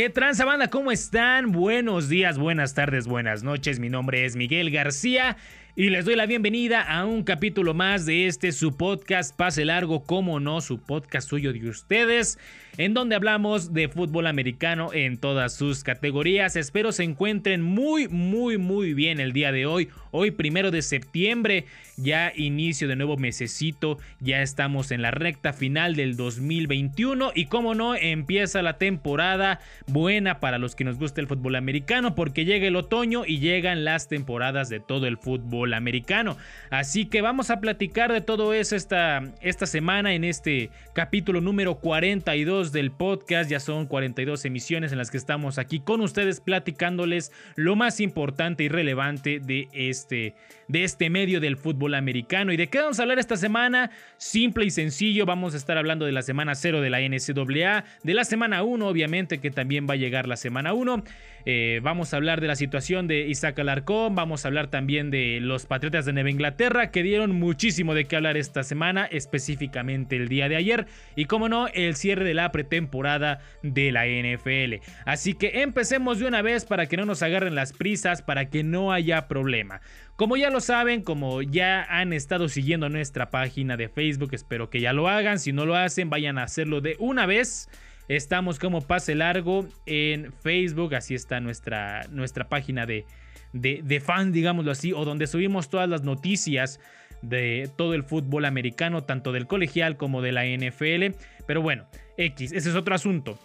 ¿Qué tranza banda? ¿Cómo están? Buenos días, buenas tardes, buenas noches. Mi nombre es Miguel García y les doy la bienvenida a un capítulo más de este su podcast Pase Largo, como no, su podcast suyo de ustedes, en donde hablamos de fútbol americano en todas sus categorías. Espero se encuentren muy, muy, muy bien el día de hoy. Hoy, primero de septiembre, ya inicio de nuevo mesecito, ya estamos en la recta final del 2021 y como no, empieza la temporada buena para los que nos gusta el fútbol americano porque llega el otoño y llegan las temporadas de todo el fútbol americano. Así que vamos a platicar de todo eso esta, esta semana en este capítulo número 42 del podcast. Ya son 42 emisiones en las que estamos aquí con ustedes platicándoles lo más importante y relevante de este de este medio del fútbol americano. ¿Y de qué vamos a hablar esta semana? Simple y sencillo, vamos a estar hablando de la semana 0 de la NCAA, de la semana 1, obviamente, que también va a llegar la semana 1. Eh, vamos a hablar de la situación de Isaac Alarcón, vamos a hablar también de los Patriotas de Nueva Inglaterra, que dieron muchísimo de qué hablar esta semana, específicamente el día de ayer, y como no, el cierre de la pretemporada de la NFL. Así que empecemos de una vez para que no nos agarren las prisas, para que no haya problema. Como ya lo saben, como ya han estado siguiendo nuestra página de Facebook, espero que ya lo hagan. Si no lo hacen, vayan a hacerlo de una vez. Estamos como Pase Largo en Facebook, así está nuestra, nuestra página de, de, de fan, digámoslo así, o donde subimos todas las noticias de todo el fútbol americano, tanto del colegial como de la NFL. Pero bueno, X, ese es otro asunto.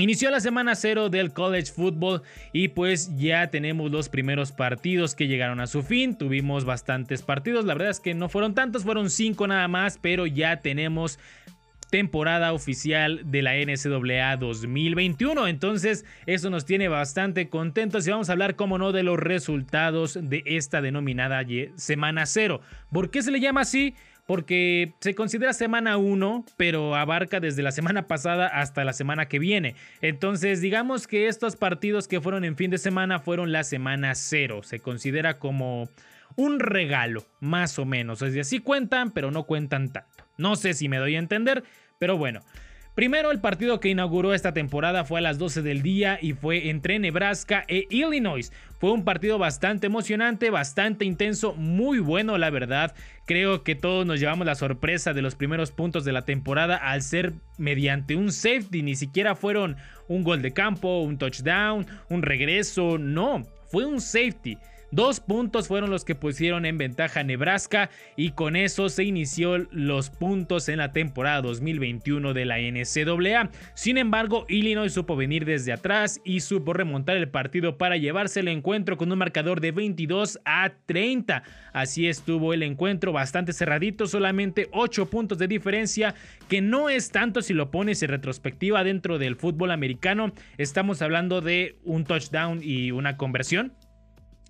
Inició la semana cero del college football y pues ya tenemos los primeros partidos que llegaron a su fin. Tuvimos bastantes partidos, la verdad es que no fueron tantos, fueron cinco nada más, pero ya tenemos temporada oficial de la NCAA 2021. Entonces, eso nos tiene bastante contentos y vamos a hablar, como no, de los resultados de esta denominada semana cero. ¿Por qué se le llama así? porque se considera semana 1, pero abarca desde la semana pasada hasta la semana que viene. Entonces, digamos que estos partidos que fueron en fin de semana fueron la semana 0. Se considera como un regalo, más o menos. Es decir, sí cuentan, pero no cuentan tanto. No sé si me doy a entender, pero bueno. Primero, el partido que inauguró esta temporada fue a las 12 del día y fue entre Nebraska e Illinois. Fue un partido bastante emocionante, bastante intenso, muy bueno la verdad. Creo que todos nos llevamos la sorpresa de los primeros puntos de la temporada al ser mediante un safety, ni siquiera fueron un gol de campo, un touchdown, un regreso, no, fue un safety. Dos puntos fueron los que pusieron en ventaja Nebraska y con eso se inició los puntos en la temporada 2021 de la NCAA. Sin embargo, Illinois supo venir desde atrás y supo remontar el partido para llevarse el encuentro con un marcador de 22 a 30. Así estuvo el encuentro bastante cerradito, solamente 8 puntos de diferencia, que no es tanto si lo pones en retrospectiva dentro del fútbol americano. Estamos hablando de un touchdown y una conversión.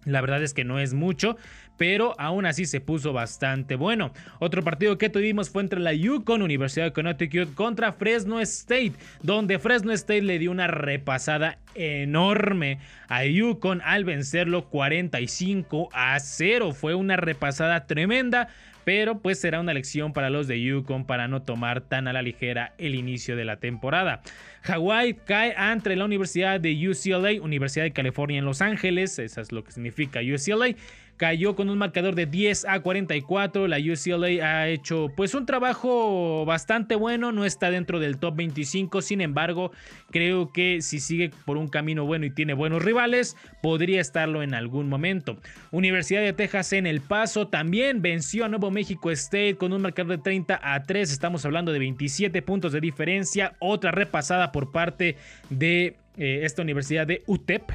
La verdad es que no es mucho, pero aún así se puso bastante bueno. Otro partido que tuvimos fue entre la Yukon Universidad de Connecticut contra Fresno State, donde Fresno State le dio una repasada enorme a Yukon al vencerlo 45 a 0. Fue una repasada tremenda pero pues será una lección para los de Yukon para no tomar tan a la ligera el inicio de la temporada. Hawaii cae ante la Universidad de UCLA, Universidad de California en Los Ángeles, eso es lo que significa UCLA cayó con un marcador de 10 a 44. La UCLA ha hecho pues un trabajo bastante bueno, no está dentro del top 25, sin embargo creo que si sigue por un camino bueno y tiene buenos rivales, podría estarlo en algún momento. Universidad de Texas en El Paso también venció a Nuevo México State con un marcador de 30 a 3, estamos hablando de 27 puntos de diferencia, otra repasada por parte de eh, esta universidad de UTEP,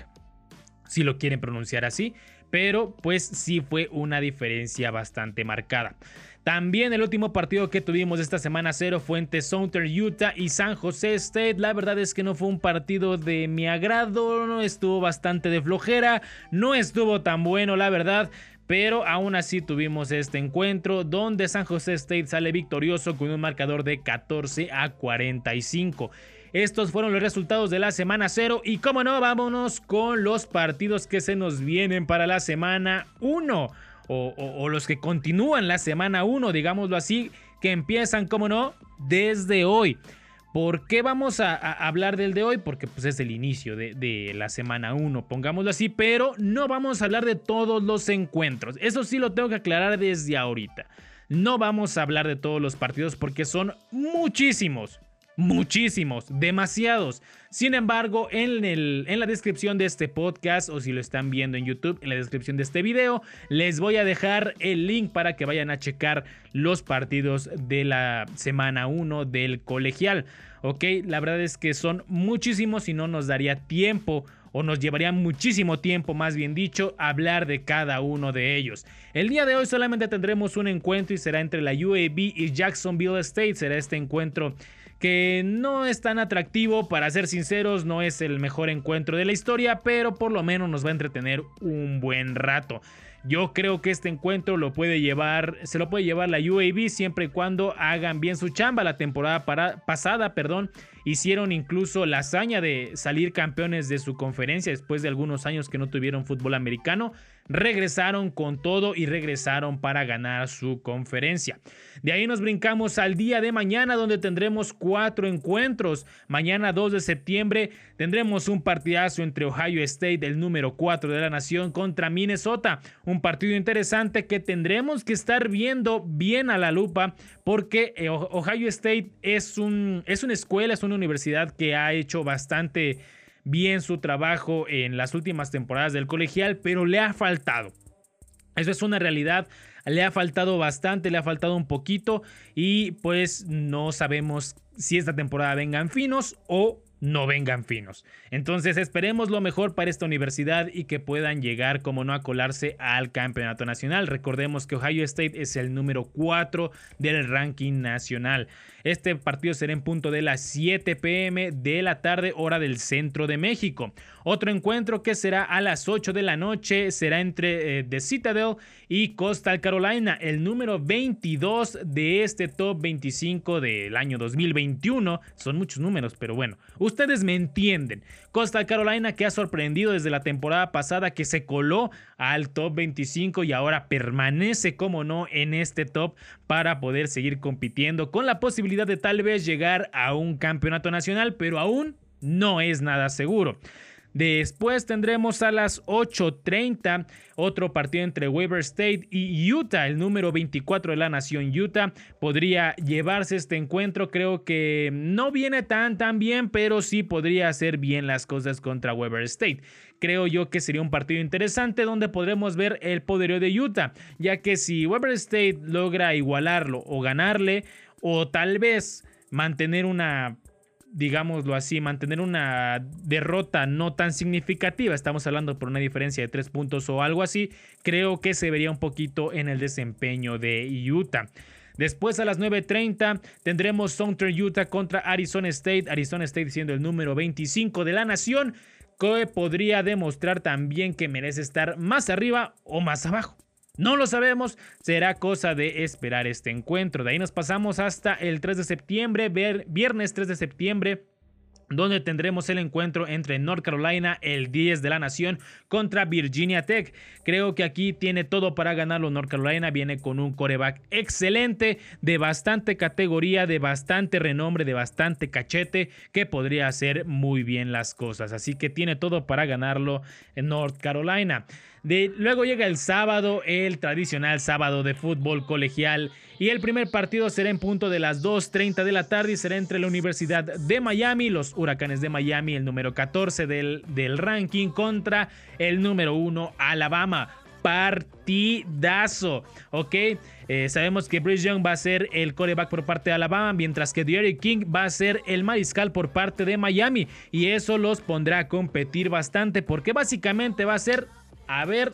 si lo quieren pronunciar así pero pues sí fue una diferencia bastante marcada. También el último partido que tuvimos esta semana cero fue entre Southern Utah y San Jose State. La verdad es que no fue un partido de mi agrado, no estuvo bastante de flojera, no estuvo tan bueno la verdad. Pero aún así tuvimos este encuentro donde San Jose State sale victorioso con un marcador de 14 a 45. Estos fueron los resultados de la semana 0 y como no, vámonos con los partidos que se nos vienen para la semana 1 o, los que continúan la semana 1, digámoslo así, que empiezan, como no, desde hoy. ¿Por qué vamos a, hablar del de hoy? Porque pues es el inicio de, de la semana 1, pongámoslo así, pero no vamos a hablar de todos los encuentros. Eso sí lo tengo que aclarar desde ahorita. No vamos a hablar de todos los partidos porque son muchísimos. Muchísimos, demasiados. Sin embargo, en, el, en, la descripción de este podcast, o si lo están viendo en YouTube, en la descripción de este video, les voy a dejar el link para que vayan a checar los partidos de la semana 1 del colegial. Ok, la verdad es que son muchísimos y no nos daría tiempo o nos llevaría muchísimo tiempo, más bien dicho, hablar de cada uno de ellos. El día de hoy solamente tendremos un encuentro y será entre la UAB y Jacksonville State. Será este encuentro que no es tan atractivo, para ser sinceros, no es el mejor encuentro de la historia, pero por lo menos nos va a entretener un buen rato. Yo creo que este encuentro lo puede llevar, se lo puede llevar la UAB siempre y cuando hagan bien su chamba. La temporada pasada, perdón, hicieron incluso la hazaña de salir campeones de su conferencia después de algunos años que no tuvieron fútbol americano regresaron con todo y regresaron para ganar su conferencia. De ahí nos brincamos al día de mañana donde tendremos cuatro encuentros. Mañana 2 de septiembre tendremos un partidazo entre Ohio State, el número 4 de la nación, contra Minnesota. Un partido interesante que tendremos que estar viendo bien a la lupa porque eh, Ohio State es, un, es una escuela, es una universidad que ha hecho bastante bien su trabajo en las últimas temporadas del colegial, pero le ha faltado. Eso es una realidad, le ha faltado bastante, le ha faltado un poquito y pues no sabemos si esta temporada vengan finos o no vengan finos. Entonces esperemos lo mejor para esta universidad y que puedan llegar como no a colarse al campeonato nacional. Recordemos que Ohio State es el número 4 del ranking nacional. Este partido será en punto de las 7 pm de la tarde hora del centro de México. Otro encuentro que será a las 8 de la noche será entre eh, The Citadel y Coastal Carolina, el número 22 de este top 25 del año 2021. Son muchos números, pero bueno, ustedes me entienden. Coastal Carolina que ha sorprendido desde la temporada pasada que se coló al top 25 y ahora permanece, como no, en este top para poder seguir compitiendo con la posibilidad de tal vez llegar a un campeonato nacional, pero aún no es nada seguro. Después tendremos a las 8.30 otro partido entre Weber State y Utah, el número 24 de la nación Utah. Podría llevarse este encuentro, creo que no viene tan tan bien, pero sí podría hacer bien las cosas contra Weber State. Creo yo que sería un partido interesante donde podremos ver el poderío de Utah, ya que si Weber State logra igualarlo o ganarle, o tal vez mantener una digámoslo así, mantener una derrota no tan significativa, estamos hablando por una diferencia de tres puntos o algo así, creo que se vería un poquito en el desempeño de Utah. Después a las 9.30 tendremos Southern Utah contra Arizona State, Arizona State siendo el número 25 de la nación, que podría demostrar también que merece estar más arriba o más abajo. No lo sabemos, será cosa de esperar este encuentro. De ahí nos pasamos hasta el 3 de septiembre, viernes 3 de septiembre donde tendremos el encuentro entre North Carolina, el 10 de la nación, contra Virginia Tech. Creo que aquí tiene todo para ganarlo North Carolina, viene con un coreback excelente, de bastante categoría, de bastante renombre, de bastante cachete, que podría hacer muy bien las cosas. Así que tiene todo para ganarlo en North Carolina luego llega el sábado, el tradicional sábado de fútbol colegial. Y el primer partido será en punto de las 2.30 de la tarde y será entre la Universidad de Miami, los Huracanes de Miami, el número 14 del, del ranking, contra el número 1, Alabama partidazo, ¿ok? Eh, sabemos que Bryce Young va a ser el coreback por parte de Alabama, mientras que Derrick King va a ser el mariscal por parte de Miami. Y eso los pondrá a competir bastante, porque básicamente va a ser a ver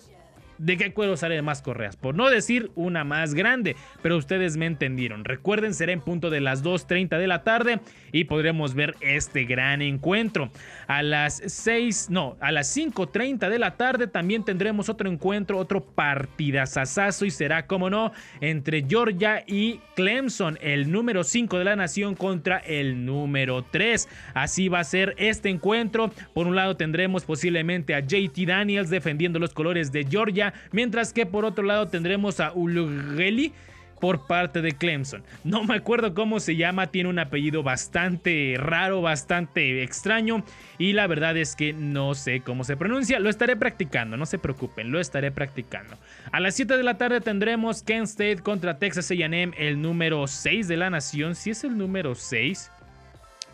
de qué cuero salen más correas, por no decir una más grande, pero ustedes me entendieron. Recuerden, será en punto de las 2.30 de la tarde y podremos ver este gran encuentro. A las 6, no, a las 5.30 de la tarde también tendremos otro encuentro, otro partidazazazo y será, como no, entre Georgia y Clemson, el número 5 de la nación contra el número 3. Así va a ser este encuentro. Por un lado tendremos posiblemente a JT Daniels defendiendo los colores de Georgia mientras que por otro lado tendremos a Ulugeli por parte de Clemson. No me acuerdo cómo se llama, tiene un apellido bastante raro, bastante extraño y la verdad es que no sé cómo se pronuncia. Lo estaré practicando, no se preocupen, lo estaré practicando. A las 7 de la tarde tendremos Kent State contra Texas AM, el número 6 de la nación. Si es el número 6,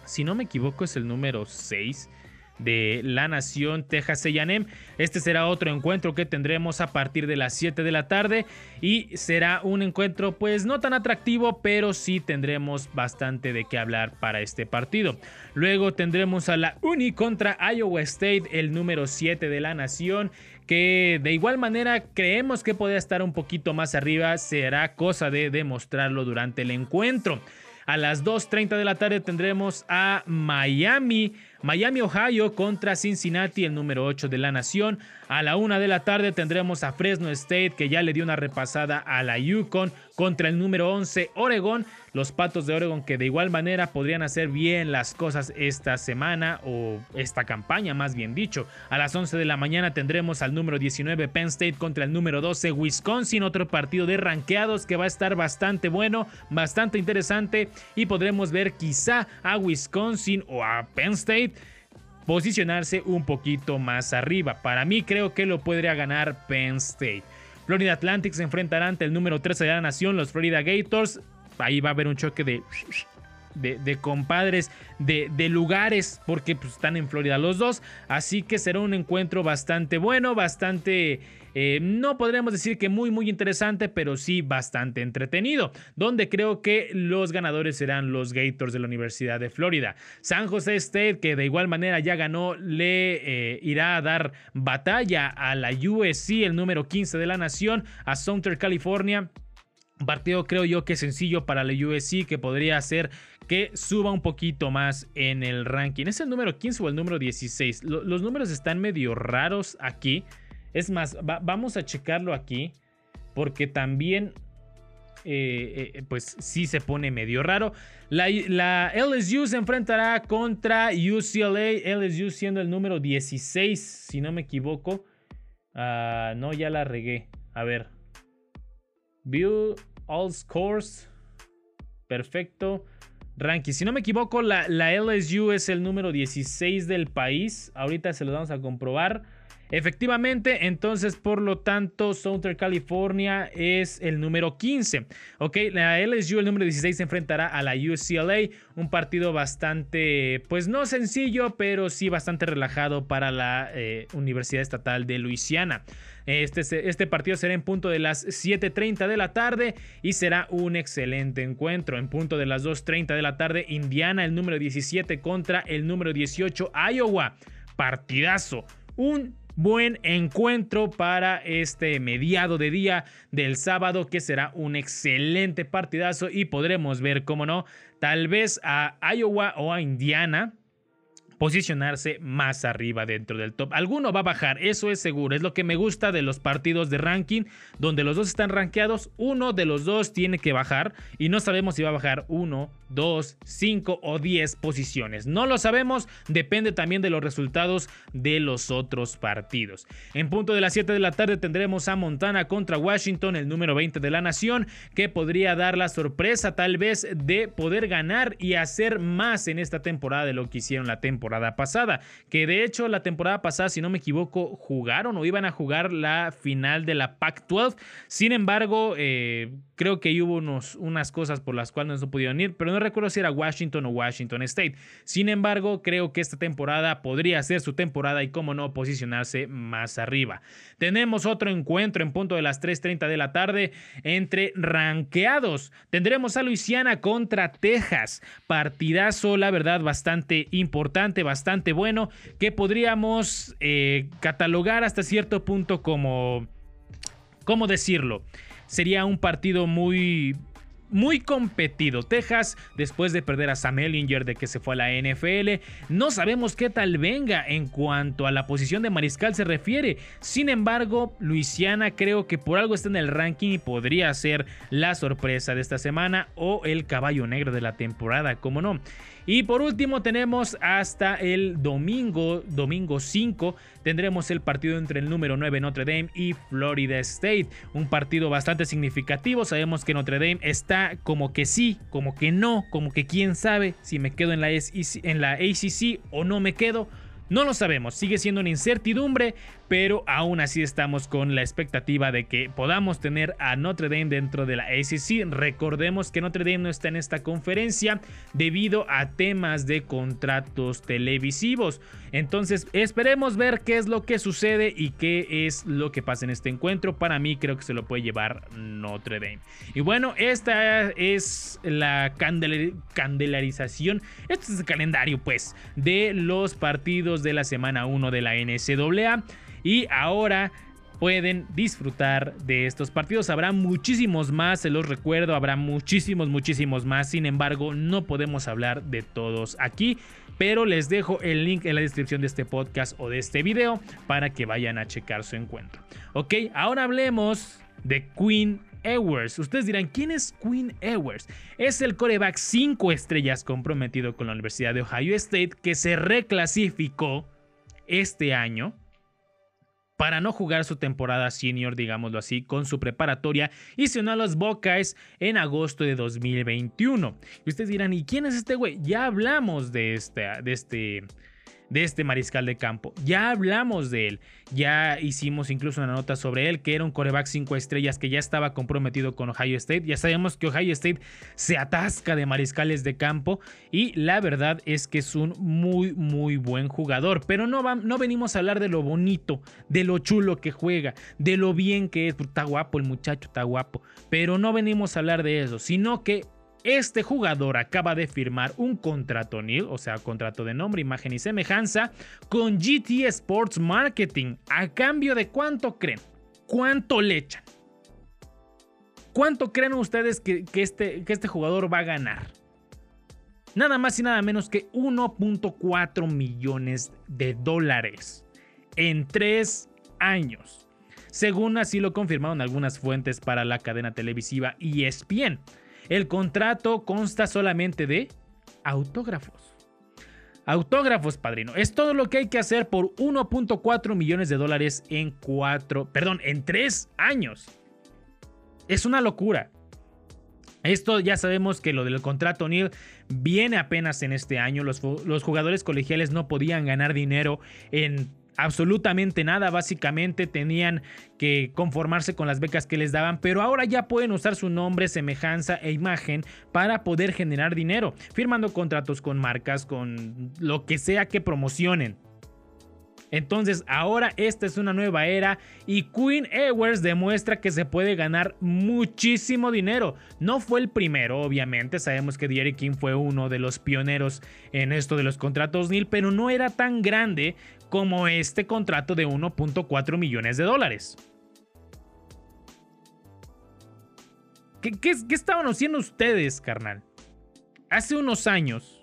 si no me equivoco es el número 6 de la Nación Texas A&M. Este será otro encuentro que tendremos a partir de las 7 de la tarde y será un encuentro pues no tan atractivo, pero sí tendremos bastante de qué hablar para este partido. Luego tendremos a la Uni contra Iowa State, el número 7 de la Nación que de igual manera creemos que podría estar un poquito más arriba, será cosa de demostrarlo durante el encuentro. A las 2.30 de la tarde tendremos a Miami Miami, Ohio contra Cincinnati, el número 8 de la nación. A la 1 de la tarde tendremos a Fresno State, que ya le dio una repasada a la Yukon contra el número 11, Oregon. Los Patos de Oregon que de igual manera podrían hacer bien las cosas esta semana o esta campaña, más bien dicho. A las 11 de la mañana tendremos al número 19, Penn State contra el número 12, Wisconsin. Otro partido de ranqueados que va a estar bastante bueno, bastante interesante. Y podremos ver quizá a Wisconsin o a Penn State posicionarse un poquito más arriba. Para mí creo que lo podría ganar Penn State. Florida Atlantic se enfrentará ante el número 13 de la nación, los Florida Gators. Ahí va a haber un choque de, de, compadres, de, lugares, porque pues, están en Florida los dos. Así que será un encuentro bastante bueno, bastante eh, no podríamos decir que muy muy interesante, pero sí bastante entretenido, donde creo que los ganadores serán los Gators de la Universidad de Florida. San Jose State, que de igual manera ya ganó, le eh, irá a dar batalla a la USC, el número 15 de la nación, a Sumter, California. Partido creo yo que sencillo para la USC que podría hacer que suba un poquito más en el ranking. ¿Es el número 15 o el número 16? los números están medio raros aquí. Es más, vamos a checarlo aquí porque también eh, eh, pues sí se pone medio raro. La, LSU se enfrentará contra UCLA, LSU siendo el número 16, si no me equivoco. Ah, no, ya la regué. A ver. View all scores. Perfecto. Ranking. Si no me equivoco, la, la LSU es el número 16 del país. Ahorita se lo vamos a comprobar. Efectivamente, entonces por lo tanto, Southern California es el número 15. Ok, la LSU, el número 16, se enfrentará a la UCLA. Un partido bastante, pues no sencillo, pero sí bastante relajado para la eh, Universidad Estatal de Luisiana. Este, este, partido será en punto de las 7.30 de la tarde y será un excelente encuentro. En punto de las 2.30 de la tarde, Indiana, el número 17 contra el número 18, Iowa. Partidazo. Un buen encuentro para este mediado de día del sábado que será un excelente partidazo y podremos ver, cómo no, tal vez a Iowa o a Indiana posicionarse más arriba dentro del top. Alguno va a bajar, eso es seguro. Es lo que me gusta de los partidos de ranking, donde los dos están rankeados. Uno de los dos tiene que bajar y no sabemos si va a bajar uno, dos, cinco o diez posiciones. No lo sabemos, depende también de los resultados de los otros partidos. En punto de las 7 de la tarde tendremos a Montana contra Washington, el número 20 de la nación, que podría dar la sorpresa tal vez de poder ganar y hacer más en esta temporada de lo que hicieron la temporada pasada. Que de hecho la temporada pasada, si no me equivoco, jugaron o iban a jugar la final de la Pac-12. Sin embargo, eh, creo que hubo unos, unas cosas por las cuales no pudieron ir, pero no recuerdo si era Washington o Washington State. Sin embargo, creo que esta temporada podría ser su temporada y, como no, posicionarse más arriba. Tenemos otro encuentro en punto de las 3:30 de la tarde entre ranqueados. Tendremos a Luisiana contra Texas. Partidazo, la verdad, bastante importante bastante bueno, que podríamos eh, catalogar hasta cierto punto como, ¿cómo decirlo? Sería un partido muy muy competido. Texas, después de perder a Sam Ellinger de que se fue a la NFL, no sabemos qué tal venga en cuanto a la posición de mariscal se refiere. Sin embargo, Luisiana creo que por algo está en el ranking y podría ser la sorpresa de esta semana o el caballo negro de la temporada, como no. Y por último tenemos hasta el domingo, domingo 5, tendremos el partido entre el número 9 Notre Dame y Florida State. Un partido bastante significativo. Sabemos que Notre Dame está como que sí, como que no, como que quién sabe si me quedo en la, en la ACC o no me quedo. No lo sabemos, sigue siendo una incertidumbre, pero aún así estamos con la expectativa de que podamos tener a Notre Dame dentro de la ACC. Recordemos que Notre Dame no está en esta conferencia debido a temas de contratos televisivos. Entonces esperemos ver qué es lo que sucede y qué es lo que pasa en este encuentro. Para mí creo que se lo puede llevar Notre Dame. Y bueno, esta es la candelarización, este es el calendario pues de los partidos de la semana 1 de la NCAA. Y ahora pueden disfrutar de estos partidos. Habrá muchísimos más, se los recuerdo, habrá muchísimos, muchísimos más. Sin embargo, no podemos hablar de todos aquí, pero les dejo el link en la descripción de este podcast o de este video para que vayan a checar su encuentro. Ok, ahora hablemos de Queen Ewers. Ustedes dirán, ¿quién es Queen Ewers? Es el coreback 5 estrellas comprometido con la Universidad de Ohio State que se reclasificó este año para no jugar su temporada senior, digámoslo así, con su preparatoria y se unió a los Buckeyes en agosto de 2021. Y ustedes dirán, ¿y quién es este güey? Ya hablamos de este, de este de este mariscal de campo. Ya hablamos de él, ya hicimos incluso una nota sobre él, que era un coreback 5 estrellas que ya estaba comprometido con Ohio State. Ya sabemos que Ohio State se atasca de mariscales de campo y la verdad es que es un muy, muy buen jugador. Pero no, no venimos a hablar de lo bonito, de lo chulo que juega, de lo bien que es. Está guapo el muchacho, está guapo. Pero no venimos a hablar de eso, sino que este jugador acaba de firmar un contrato NIL, o sea, contrato de nombre, imagen y semejanza, con GT Sports Marketing. ¿A cambio de cuánto creen? ¿Cuánto le echan? ¿Cuánto creen ustedes que, este, que este jugador va a ganar? Nada más y nada menos que 1.4 millones de dólares en tres años. Según así lo confirmaron algunas fuentes para la cadena televisiva ESPN. El contrato consta solamente de autógrafos. Autógrafos, padrino. Es todo lo que hay que hacer por 1.4 millones de dólares en 4, perdón, en 3 años. Es una locura. Esto ya sabemos que lo del contrato Neil viene apenas en este año. Los jugadores colegiales no podían ganar dinero en absolutamente nada, básicamente tenían que conformarse con las becas que les daban, pero ahora ya pueden usar su nombre, semejanza e imagen para poder generar dinero, firmando contratos con marcas, con lo que sea que promocionen. Entonces ahora esta es una nueva era y Queen Ewers demuestra que se puede ganar muchísimo dinero. No fue el primero, obviamente, sabemos que Derek King fue uno de los pioneros en esto de los contratos NIL, pero no era tan grande como este contrato de 1.4 millones de dólares. ¿Qué, estaban haciendo ustedes, carnal? Hace unos años,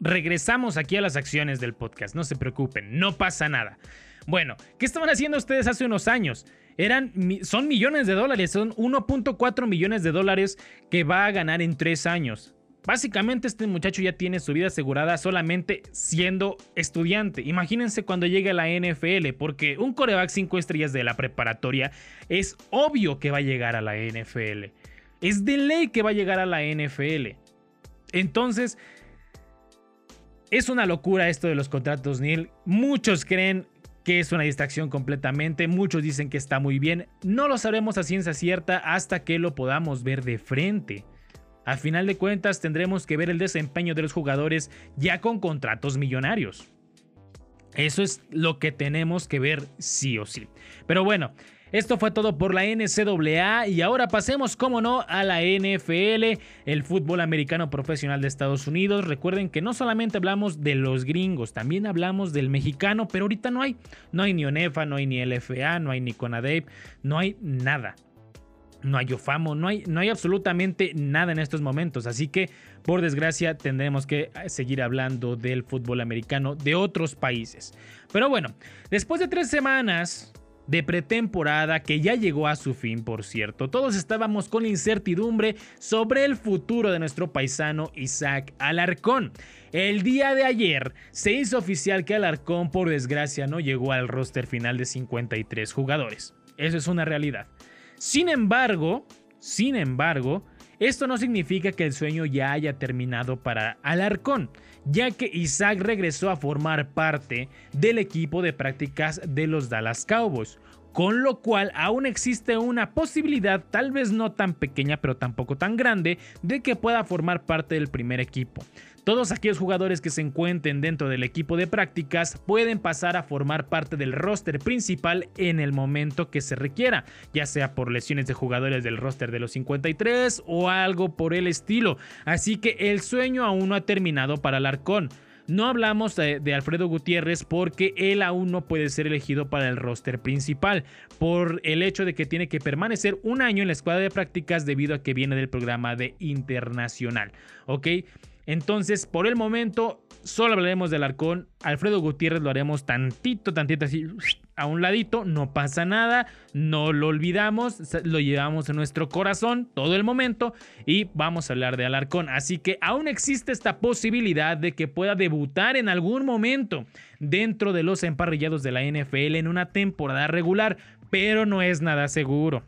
regresamos aquí a las acciones del podcast, no se preocupen, no pasa nada. Bueno, ¿qué estaban haciendo ustedes hace unos años? Eran, son millones de dólares, son 1.4 millones de dólares que va a ganar en tres años. Básicamente este muchacho ya tiene su vida asegurada solamente siendo estudiante. Imagínense cuando llegue a la NFL, porque un coreback 5 estrellas de la preparatoria es obvio que va a llegar a la NFL. Es de ley que va a llegar a la NFL. Entonces, es una locura esto de los contratos Neil. Muchos creen que es una distracción completamente. Muchos dicen que está muy bien. No lo sabremos a ciencia cierta hasta que lo podamos ver de frente. A final de cuentas tendremos que ver el desempeño de los jugadores ya con contratos millonarios. Eso es lo que tenemos que ver sí o sí. Pero bueno, esto fue todo por la NCAA y ahora pasemos, como no, a la NFL, el fútbol americano profesional de Estados Unidos. Recuerden que no solamente hablamos de los gringos, también hablamos del mexicano, pero ahorita no hay. No hay ni ONEFA, no hay ni LFA, no hay ni CONADEP, no hay nada. No hay Ofamo, no hay, no hay absolutamente nada en estos momentos. Así que, por desgracia, tendremos que eh, seguir hablando del fútbol americano de otros países. Pero bueno, después de tres semanas de pretemporada que ya llegó a su fin, por cierto. Todos estábamos con incertidumbre sobre el futuro de nuestro paisano Isaac Alarcón. El día de ayer se hizo oficial que Alarcón, por desgracia, no llegó al roster final de 53 jugadores. Eso es una realidad. Sin embargo, sin embargo, esto no significa que el sueño ya haya terminado para Alarcón, ya que Isaac regresó a formar parte del equipo de prácticas de los Dallas Cowboys, con lo cual aún existe una posibilidad, tal vez no tan pequeña pero tampoco tan grande, de que pueda formar parte del primer equipo. Todos aquellos jugadores que se encuentren dentro del equipo de prácticas pueden pasar a formar parte del roster principal en el momento que se requiera, ya sea por lesiones de jugadores del roster de los 53 o algo por el estilo. Así que el sueño aún no ha terminado para el Arcón. No hablamos de, Alfredo Gutiérrez porque él aún no puede ser elegido para el roster principal por el hecho de que tiene que permanecer un año en la escuadra de prácticas debido a que viene del programa de internacional. ¿Ok? Entonces, por el momento, solo hablaremos del Arcón. Alfredo Gutiérrez lo haremos tantito, tantito así, a un ladito. No pasa nada, no lo olvidamos, lo llevamos en nuestro corazón todo el momento y vamos a hablar de Alarcón. Así que aún existe esta posibilidad de que pueda debutar en algún momento dentro de los emparrillados de la NFL en una temporada regular, pero no es nada seguro.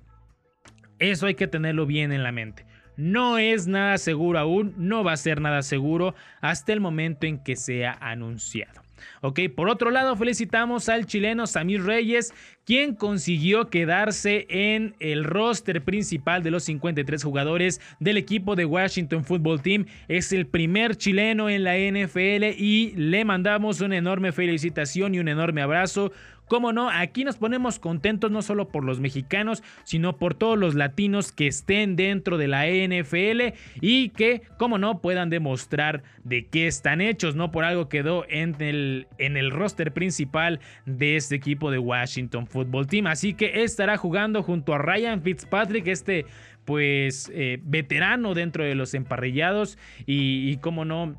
Eso hay que tenerlo bien en la mente. No es nada seguro aún, no va a ser nada seguro hasta el momento en que sea anunciado. Ok, por otro lado, felicitamos al chileno Samir Reyes, quien consiguió quedarse en el roster principal de los 53 jugadores del equipo de Washington Football Team. Es el primer chileno en la NFL y le mandamos una enorme felicitación y un enorme abrazo Cómo no, aquí nos ponemos contentos no solo por los mexicanos, sino por todos los latinos que estén dentro de la NFL y que, cómo no, puedan demostrar de qué están hechos. No por algo quedó en el, en el roster principal de este equipo de Washington Football Team. Así que estará jugando junto a Ryan Fitzpatrick, este pues eh, veterano dentro de los emparrillados y, y cómo no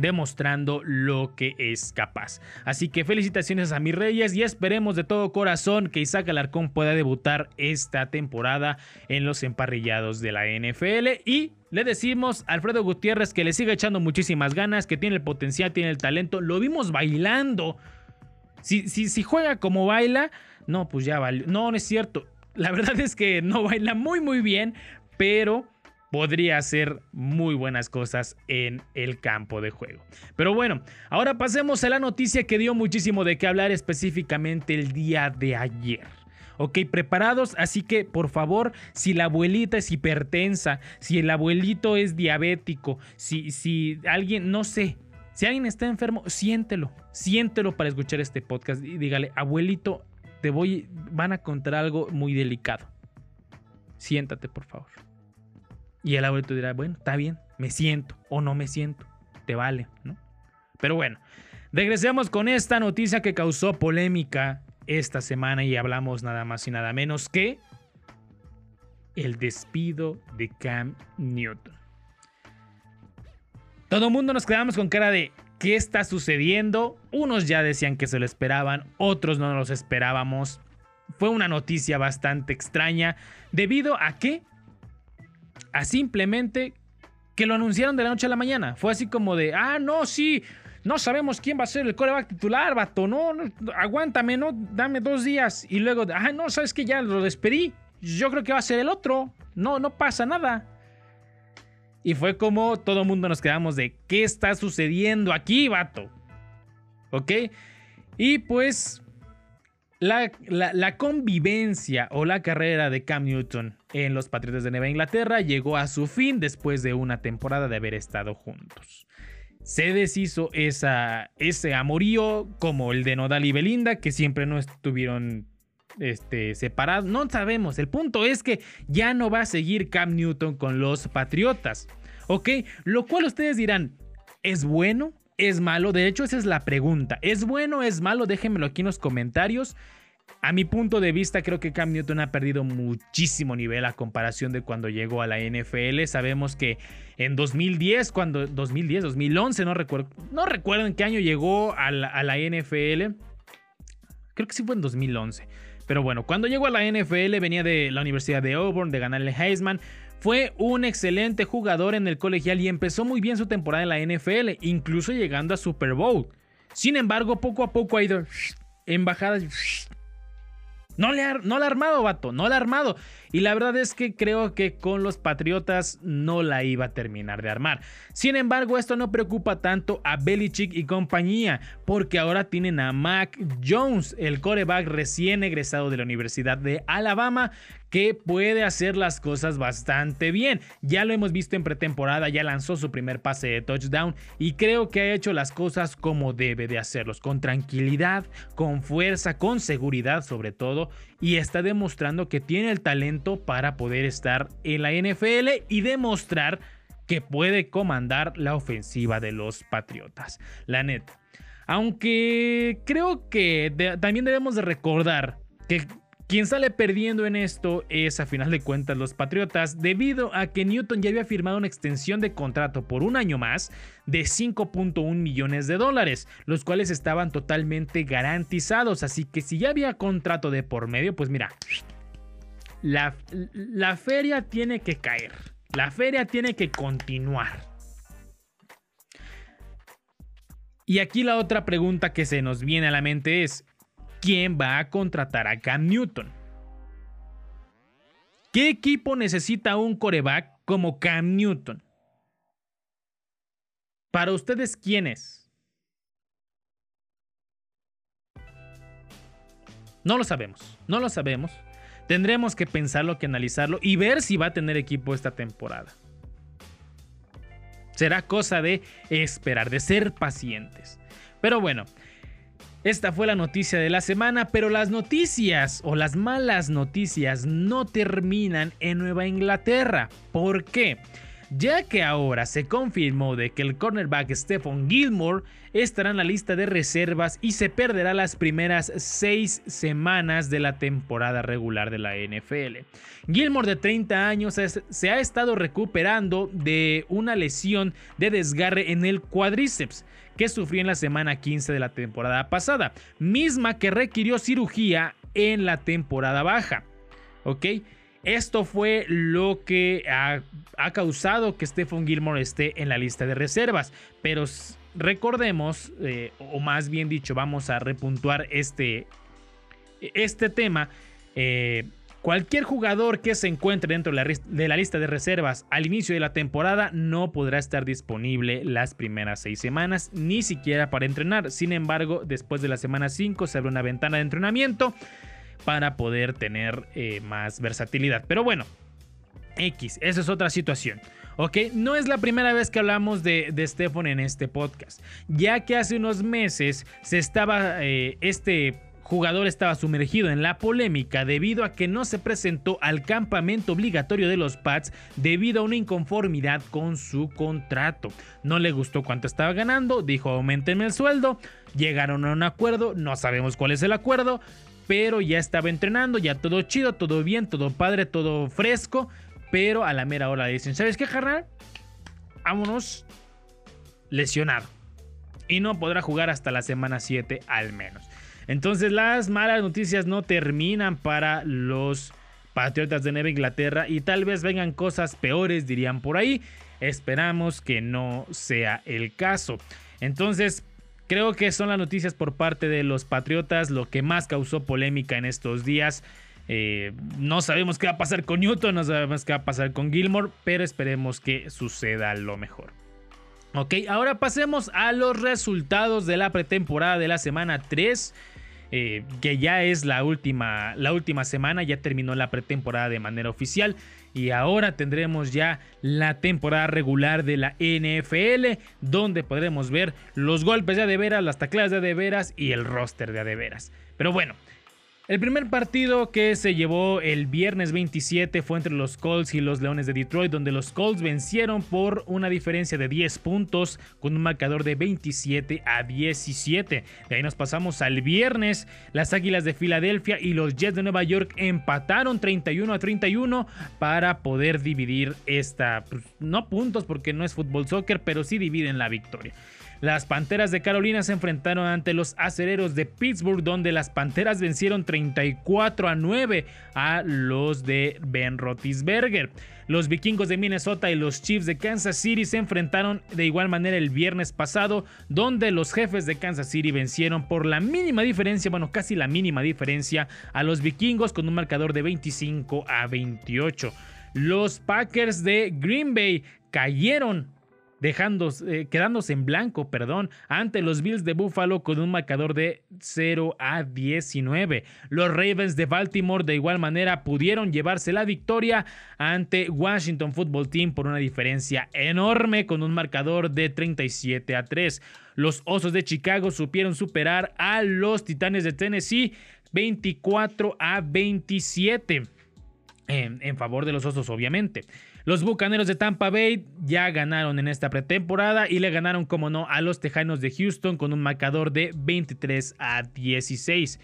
demostrando lo que es capaz. Así que felicitaciones a mis reyes y esperemos de todo corazón que Isaac Alarcón pueda debutar esta temporada en los emparrillados de la NFL y le decimos a Alfredo Gutiérrez que le siga echando muchísimas ganas, que tiene el potencial, tiene el talento, lo vimos bailando. Si, si, si juega como baila, no, pues ya valió. No, no es cierto. La verdad es que no baila muy muy bien, pero podría hacer muy buenas cosas en el campo de juego. Pero bueno, ahora pasemos a la noticia que dio muchísimo de qué hablar específicamente el día de ayer. Ok, preparados, así que por favor, si la abuelita es hipertensa, si el abuelito es diabético, si, si alguien, no sé, si alguien está enfermo, siéntelo, siéntelo para escuchar este podcast y dígale, abuelito, te voy, van a contar algo muy delicado. Siéntate, por favor. Y el abuelito dirá, bueno, está bien, me siento o no me siento, te vale, ¿no? Pero bueno, regresemos con esta noticia que causó polémica esta semana y hablamos nada más y nada menos que el despido de Cam Newton. Todo el mundo nos quedamos con cara de ¿qué está sucediendo? Unos ya decían que se lo esperaban, otros no nos esperábamos. Fue una noticia bastante extraña debido a que a simplemente que lo anunciaron de la noche a la mañana. Fue así como de, ah, no, sí, no sabemos quién va a ser el coreback titular, vato, no, aguántame, no, dame dos días. Y luego, ah, no, sabes que ya lo despedí, yo creo que va a ser el otro, no, no pasa nada. Y fue como todo mundo nos quedamos de, ¿qué está sucediendo aquí, vato? ¿Ok? Y pues la, convivencia o la carrera de Cam Newton en los Patriotas de Nueva Inglaterra llegó a su fin después de una temporada de haber estado juntos. Se deshizo ese amorío como el de Nodal y Belinda, que siempre no estuvieron este, separados. No sabemos. El punto es que ya no va a seguir Cam Newton con los Patriotas. ¿Ok? Lo cual ustedes dirán, ¿es bueno? ¿Es malo? De hecho, esa es la pregunta. ¿Es bueno? ¿Es malo? Déjenmelo aquí en los comentarios. A mi punto de vista, creo que Cam Newton ha perdido muchísimo nivel a comparación de cuando llegó a la NFL. Sabemos que en 2010, cuando 2010, 2011, no recuerdo, no en qué año llegó a la, a la NFL. Creo que sí fue en 2011. Pero bueno, cuando llegó a la NFL venía de la Universidad de Auburn, de ganarle Heisman. Fue un excelente jugador en el colegial y empezó muy bien su temporada en la NFL, incluso llegando a Super Bowl. Sin embargo, poco a poco ha ido en bajadas no le, ha, no ha armado, vato, no le ha armado. Y la verdad es que creo que con los Patriotas no la iba a terminar de armar. Sin embargo, esto no preocupa tanto a Belichick y compañía, porque ahora tienen a Mac Jones, el coreback recién egresado de la Universidad de Alabama, que puede hacer las cosas bastante bien. Ya lo hemos visto en pretemporada, ya lanzó su primer pase de touchdown y creo que ha hecho las cosas como debe de hacerlos, con tranquilidad, con fuerza, con seguridad sobre todo, y está demostrando que tiene el talento para poder estar en la NFL y demostrar que puede comandar la ofensiva de los Patriotas. La neta. Aunque creo que también debemos de recordar que quien sale perdiendo en esto es a final de cuentas los Patriotas debido a que Newton ya había firmado una extensión de contrato por un año más de 5.1 millones de dólares, los cuales estaban totalmente garantizados, así que si ya había contrato de por medio, pues mira, la, la feria tiene que caer, la feria tiene que continuar. Y aquí la otra pregunta que se nos viene a la mente es, quién va a contratar a Cam Newton. ¿Qué equipo necesita un coreback como Cam Newton? Para ustedes, ¿quién es? No lo sabemos, no lo sabemos. Tendremos que pensarlo, que analizarlo y ver si va a tener equipo esta temporada. Será cosa de esperar, de ser pacientes. Pero bueno, esta fue la noticia de la semana, pero las noticias o las malas noticias no terminan en Nueva Inglaterra. ¿Por qué? Ya que ahora se confirmó de que el cornerback Stephon Gilmore estará en la lista de reservas y se perderá las primeras seis semanas de la temporada regular de la NFL. Gilmore de 30 años se ha estado recuperando de una lesión de desgarre en el cuádriceps que sufrió en la semana 15 de la temporada pasada, misma que requirió cirugía en la temporada baja. ¿Ok? Esto fue lo que ha, causado que Stephen Gilmore esté en la lista de reservas. Pero recordemos, eh, o más bien dicho, vamos a repuntuar este, este tema. Eh, Cualquier jugador que se encuentre dentro de la lista de reservas al inicio de la temporada no podrá estar disponible las primeras seis semanas, ni siquiera para entrenar. Sin embargo, después de la semana 5 se abre una ventana de entrenamiento para poder tener eh, más versatilidad. Pero bueno, X, esa es otra situación. ¿ok? No es la primera vez que hablamos de, Stefan en este podcast, ya que hace unos meses se estaba eh, este jugador estaba sumergido en la polémica debido a que no se presentó al campamento obligatorio de los Pats debido a una inconformidad con su contrato. No le gustó cuánto estaba ganando, dijo aumentenme el sueldo, llegaron a un acuerdo, no sabemos cuál es el acuerdo, pero ya estaba entrenando, ya todo chido, todo bien, todo padre, todo fresco, pero a la mera hora dicen, ¿sabes qué, carnal? Vámonos lesionado. Y no podrá jugar hasta la semana 7 al menos. Entonces las malas noticias no terminan para los Patriotas de Nueva Inglaterra y tal vez vengan cosas peores, dirían por ahí. Esperamos que no sea el caso. Entonces, creo que son las noticias por parte de los Patriotas lo que más causó polémica en estos días. Eh, no sabemos qué va a pasar con Newton, no sabemos qué va a pasar con Gilmore, pero esperemos que suceda lo mejor. Ok, ahora pasemos a los resultados de la pretemporada de la semana 3. Eh, que ya es la última, la última semana, ya terminó la pretemporada de manera oficial y ahora tendremos ya la temporada regular de la NFL, donde podremos ver los golpes de adeveras, las tacleadas de adeveras y el roster de adeveras. Pero bueno, El primer partido que se llevó el viernes 27 fue entre los Colts y los Leones de Detroit, donde los Colts vencieron por una diferencia de 10 puntos con un marcador de 27 a 17. De ahí nos pasamos al viernes, las Águilas de Filadelfia y los Jets de Nueva York empataron 31 a 31 para poder dividir esta, pues, no puntos porque no es fútbol soccer, pero sí dividen la victoria. Las Panteras de Carolina se enfrentaron ante los Acereros de Pittsburgh, donde las Panteras vencieron 34 a 9 a los de Ben Roethlisberger. Los vikingos de Minnesota y los Chiefs de Kansas City se enfrentaron de igual manera el viernes pasado, donde los jefes de Kansas City vencieron por la mínima diferencia, bueno, casi la mínima diferencia, a los vikingos con un marcador de 25 a 28. Los Packers de Green Bay cayeron eh, quedándose en blanco, perdón, ante los Bills de Buffalo con un marcador de 0 a 19. Los Ravens de Baltimore de igual manera pudieron llevarse la victoria ante Washington Football Team por una diferencia enorme con un marcador de 37 a 3. Los Osos de Chicago supieron superar a los Titanes de Tennessee 24 a 27 en favor de los Osos obviamente. Los Bucaneros de Tampa Bay ya ganaron en esta pretemporada y le ganaron, como no, a los Tejanos de Houston con un marcador de 23 a 16.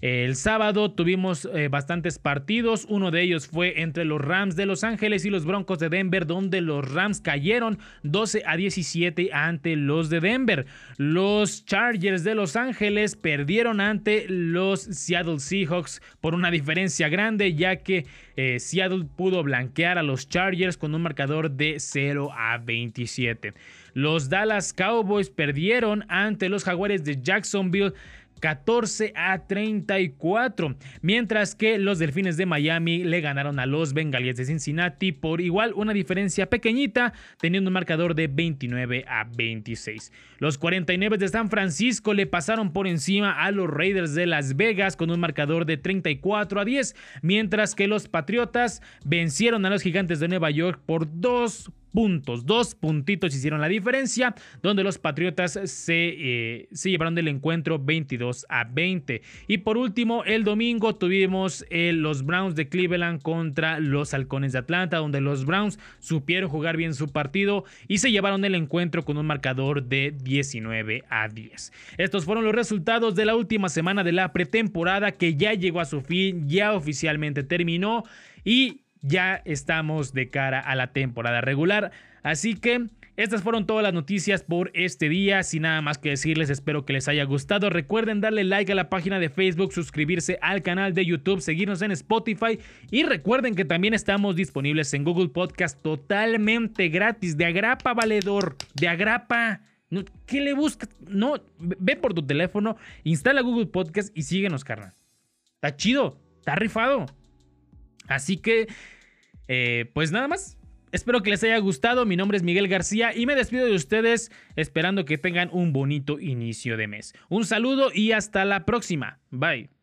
El sábado tuvimos eh, bastantes partidos, uno de ellos fue entre los Rams de Los Ángeles y los Broncos de Denver, donde los Rams cayeron 12 a 17 ante los de Denver. Los Chargers de Los Ángeles perdieron ante los Seattle Seahawks por una diferencia grande, ya que eh, Seattle pudo blanquear a los Chargers con un marcador de 0 a 27. Los Dallas Cowboys perdieron ante los Jaguares de Jacksonville 14 a 34, mientras que los Delfines de Miami le ganaron a los Bengalíes de Cincinnati por igual una diferencia pequeñita, teniendo un marcador de 29 a 26. Los 49 de San Francisco le pasaron por encima a los Raiders de Las Vegas con un marcador de 34 a 10, mientras que los Patriotas vencieron a los Gigantes de Nueva York por 2 puntos. Dos puntitos hicieron la diferencia, donde los Patriotas se, eh, se, llevaron del encuentro 22 a 20. Y por último, el domingo tuvimos eh, los Browns de Cleveland contra los Halcones de Atlanta, donde los Browns supieron jugar bien su partido y se llevaron el encuentro con un marcador de 19 a 10. Estos fueron los resultados de la última semana de la pretemporada que ya llegó a su fin, ya oficialmente terminó y ya estamos de cara a la temporada regular. Así que estas fueron todas las noticias por este día. Sin nada más que decirles, espero que les haya gustado. Recuerden darle like a la página de Facebook, suscribirse al canal de YouTube, seguirnos en Spotify y recuerden que también estamos disponibles en Google Podcast totalmente gratis. De agrapa, valedor. De agrapa. ¿Qué le buscas? No, ve por tu teléfono, instala Google Podcast y síguenos, carnal. Está chido, está rifado. Así que, eh, pues nada más. Espero que les haya gustado. Mi nombre es Miguel García y me despido de ustedes esperando que tengan un bonito inicio de mes. Un saludo y hasta la próxima. Bye.